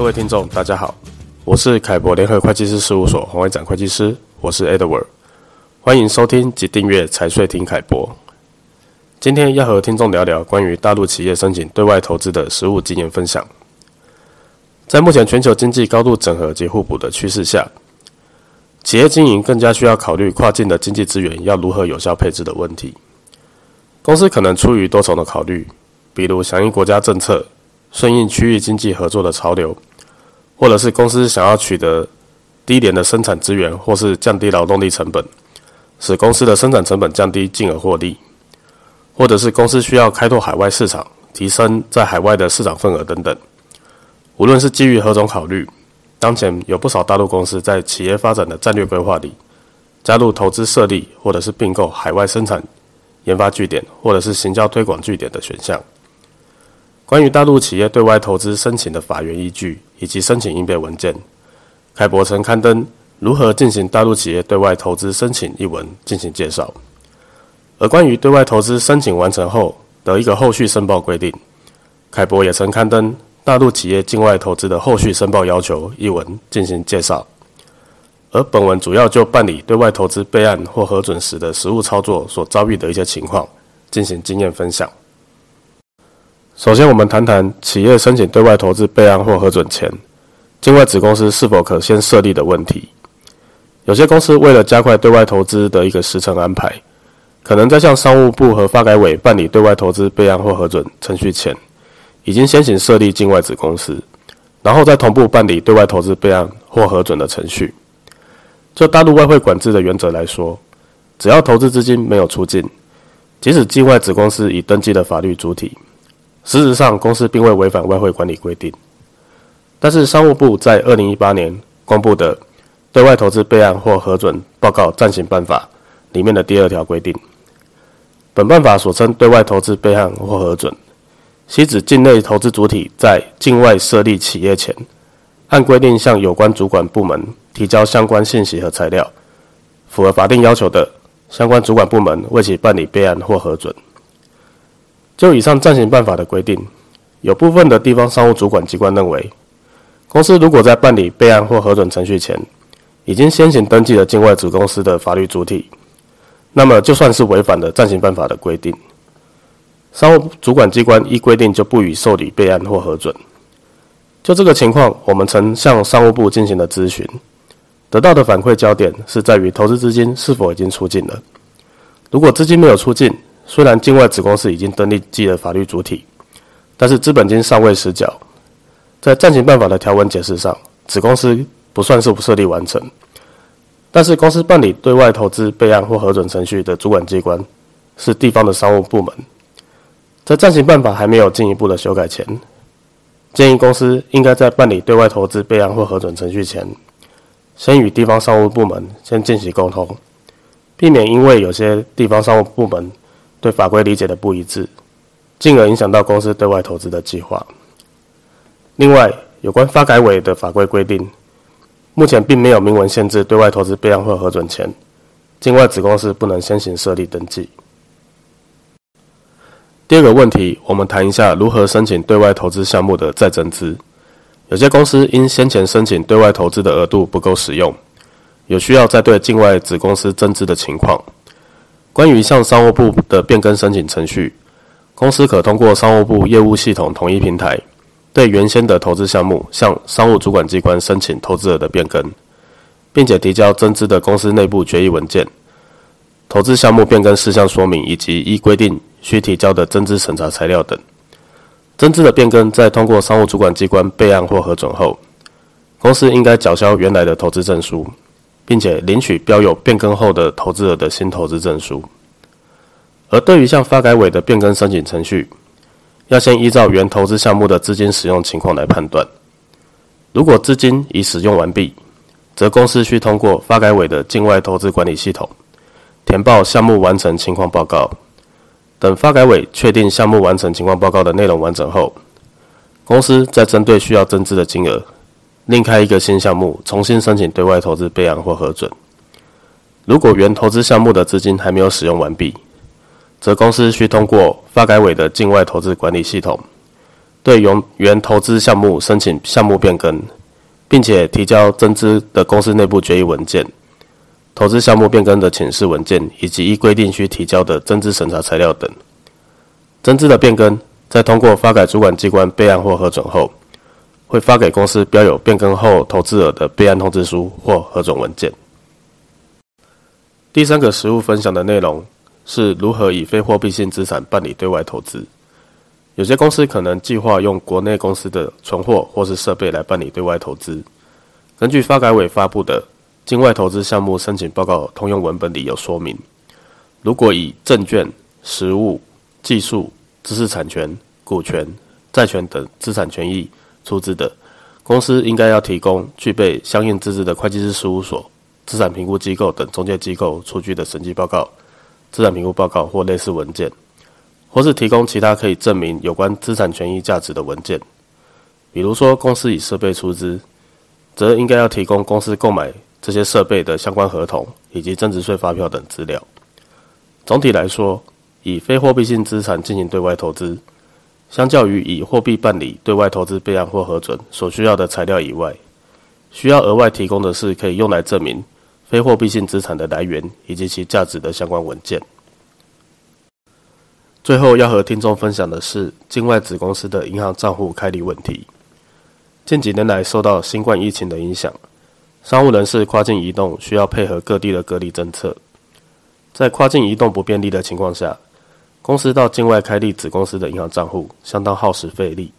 各位听众，大家好，我是凯博联合会计师事务所黄伟展会计师，我是 Edward，欢迎收听及订阅财税听凯博。今天要和听众聊聊关于大陆企业申请对外投资的实务经验分享。在目前全球经济高度整合及互补的趋势下，企业经营更加需要考虑跨境的经济资源要如何有效配置的问题。公司可能出于多重的考虑，比如响应国家政策、顺应区域经济合作的潮流。或者是公司想要取得低廉的生产资源，或是降低劳动力成本，使公司的生产成本降低，进而获利；或者是公司需要开拓海外市场，提升在海外的市场份额等等。无论是基于何种考虑，当前有不少大陆公司在企业发展的战略规划里，加入投资设立或者是并购海外生产研发据点，或者是行销推广据点的选项。关于大陆企业对外投资申请的法源依据以及申请应备文件，凯博曾刊登《如何进行大陆企业对外投资申请》一文进行介绍。而关于对外投资申请完成后的一个后续申报规定，凯博也曾刊登《大陆企业境外投资的后续申报要求》一文进行介绍。而本文主要就办理对外投资备案或核准时的实务操作所遭遇的一些情况进行经验分享。首先，我们谈谈企业申请对外投资备案或核准前，境外子公司是否可先设立的问题。有些公司为了加快对外投资的一个时程安排，可能在向商务部和发改委办理对外投资备案或核准程序前，已经先行设立境外子公司，然后再同步办理对外投资备案或核准的程序。就大陆外汇管制的原则来说，只要投资资金没有出境，即使境外子公司已登记的法律主体。事实上，公司并未违反外汇管理规定，但是商务部在二零一八年公布的《对外投资备案或核准报告暂行办法》里面的第二条规定，本办法所称对外投资备案或核准，系指境内投资主体在境外设立企业前，按规定向有关主管部门提交相关信息和材料，符合法定要求的，相关主管部门为其办理备案或核准。就以上暂行办法的规定，有部分的地方商务主管机关认为，公司如果在办理备案或核准程序前，已经先行登记了境外子公司的法律主体，那么就算是违反了暂行办法的规定，商务主管机关依规定就不予受理备案或核准。就这个情况，我们曾向商务部进行了咨询，得到的反馈焦点是在于投资资金是否已经出境了。如果资金没有出境，虽然境外子公司已经登记了法律主体，但是资本金尚未实缴。在暂行办法的条文解释上，子公司不算是设立完成，但是公司办理对外投资备案或核准程序的主管机关是地方的商务部门。在暂行办法还没有进一步的修改前，建议公司应该在办理对外投资备案或核准程序前，先与地方商务部门先进行沟通，避免因为有些地方商务部门。对法规理解的不一致，进而影响到公司对外投资的计划。另外，有关发改委的法规规定，目前并没有明文限制对外投资备案或核准前，境外子公司不能先行设立登记。第二个问题，我们谈一下如何申请对外投资项目的再增资。有些公司因先前申请对外投资的额度不够使用，有需要再对境外子公司增资的情况。关于向商务部的变更申请程序，公司可通过商务部业务系统统一平台，对原先的投资项目向商务主管机关申请投资额的变更，并且提交增资的公司内部决议文件、投资项目变更事项说明以及依规定需提交的增资审查材料等。增资的变更在通过商务主管机关备案或核准后，公司应该缴销原来的投资证书。并且领取标有变更后的投资额的新投资证书。而对于向发改委的变更申请程序，要先依照原投资项目的资金使用情况来判断。如果资金已使用完毕，则公司需通过发改委的境外投资管理系统填报项目完成情况报告。等发改委确定项目完成情况报告的内容完整后，公司再针对需要增资的金额。另开一个新项目，重新申请对外投资备案或核准。如果原投资项目的资金还没有使用完毕，则公司需通过发改委的境外投资管理系统，对原原投资项目申请项目变更，并且提交增资的公司内部决议文件、投资项目变更的请示文件，以及依规定需提交的增资审查材料等。增资的变更，在通过发改主管机关备案或核准后，会发给公司标有变更后投资额的备案通知书或核准文件。第三个实务分享的内容是如何以非货币性资产办理对外投资。有些公司可能计划用国内公司的存货或是设备来办理对外投资。根据发改委发布的《境外投资项目申请报告通用文本》里有说明，如果以证券、实物、技术、知识产权、股权、债权等资产权益出资的公司，应该要提供具备相应资质的会计师事务所。资产评估机构等中介机构出具的审计报告、资产评估报告或类似文件，或是提供其他可以证明有关资产权益价值的文件。比如说，公司以设备出资，则应该要提供公司购买这些设备的相关合同以及增值税发票等资料。总体来说，以非货币性资产进行对外投资，相较于以货币办理对外投资备案或核准所需要的材料以外，需要额外提供的是可以用来证明。非货币性资产的来源以及其价值的相关文件。最后要和听众分享的是境外子公司的银行账户开立问题。近几年来，受到新冠疫情的影响，商务人士跨境移动需要配合各地的隔离政策。在跨境移动不便利的情况下，公司到境外开立子公司的银行账户相当耗时费力。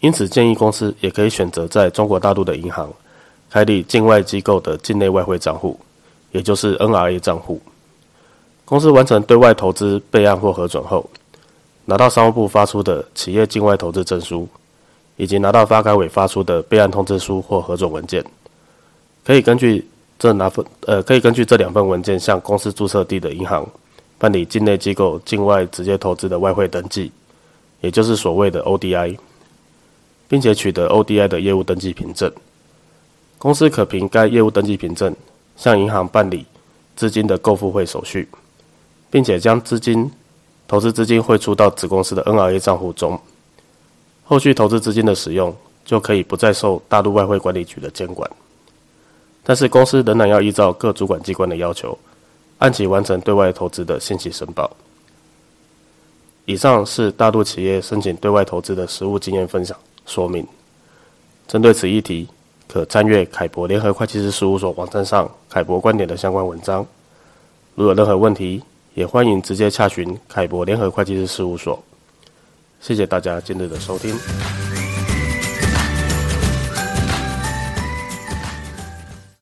因此，建议公司也可以选择在中国大陆的银行。开立境外机构的境内外汇账户，也就是 NRA 账户。公司完成对外投资备案或核准后，拿到商务部发出的企业境外投资证书，以及拿到发改委发出的备案通知书或核准文件，可以根据这拿份呃，可以根据这两份文件向公司注册地的银行办理境内机构境外直接投资的外汇登记，也就是所谓的 ODI，并且取得 ODI 的业务登记凭证。公司可凭该业务登记凭证向银行办理资金的购付汇手续，并且将资金投资资金汇出到子公司的 NRA 账户中。后续投资资金的使用就可以不再受大陆外汇管理局的监管。但是公司仍然要依照各主管机关的要求，按期完成对外投资的信息申报。以上是大陆企业申请对外投资的实务经验分享说明。针对此议题，可参阅凯博联合会计师事务所网站上凯博观点的相关文章。如有任何问题，也欢迎直接洽询凯博联合会计师事务所。谢谢大家今日的收听。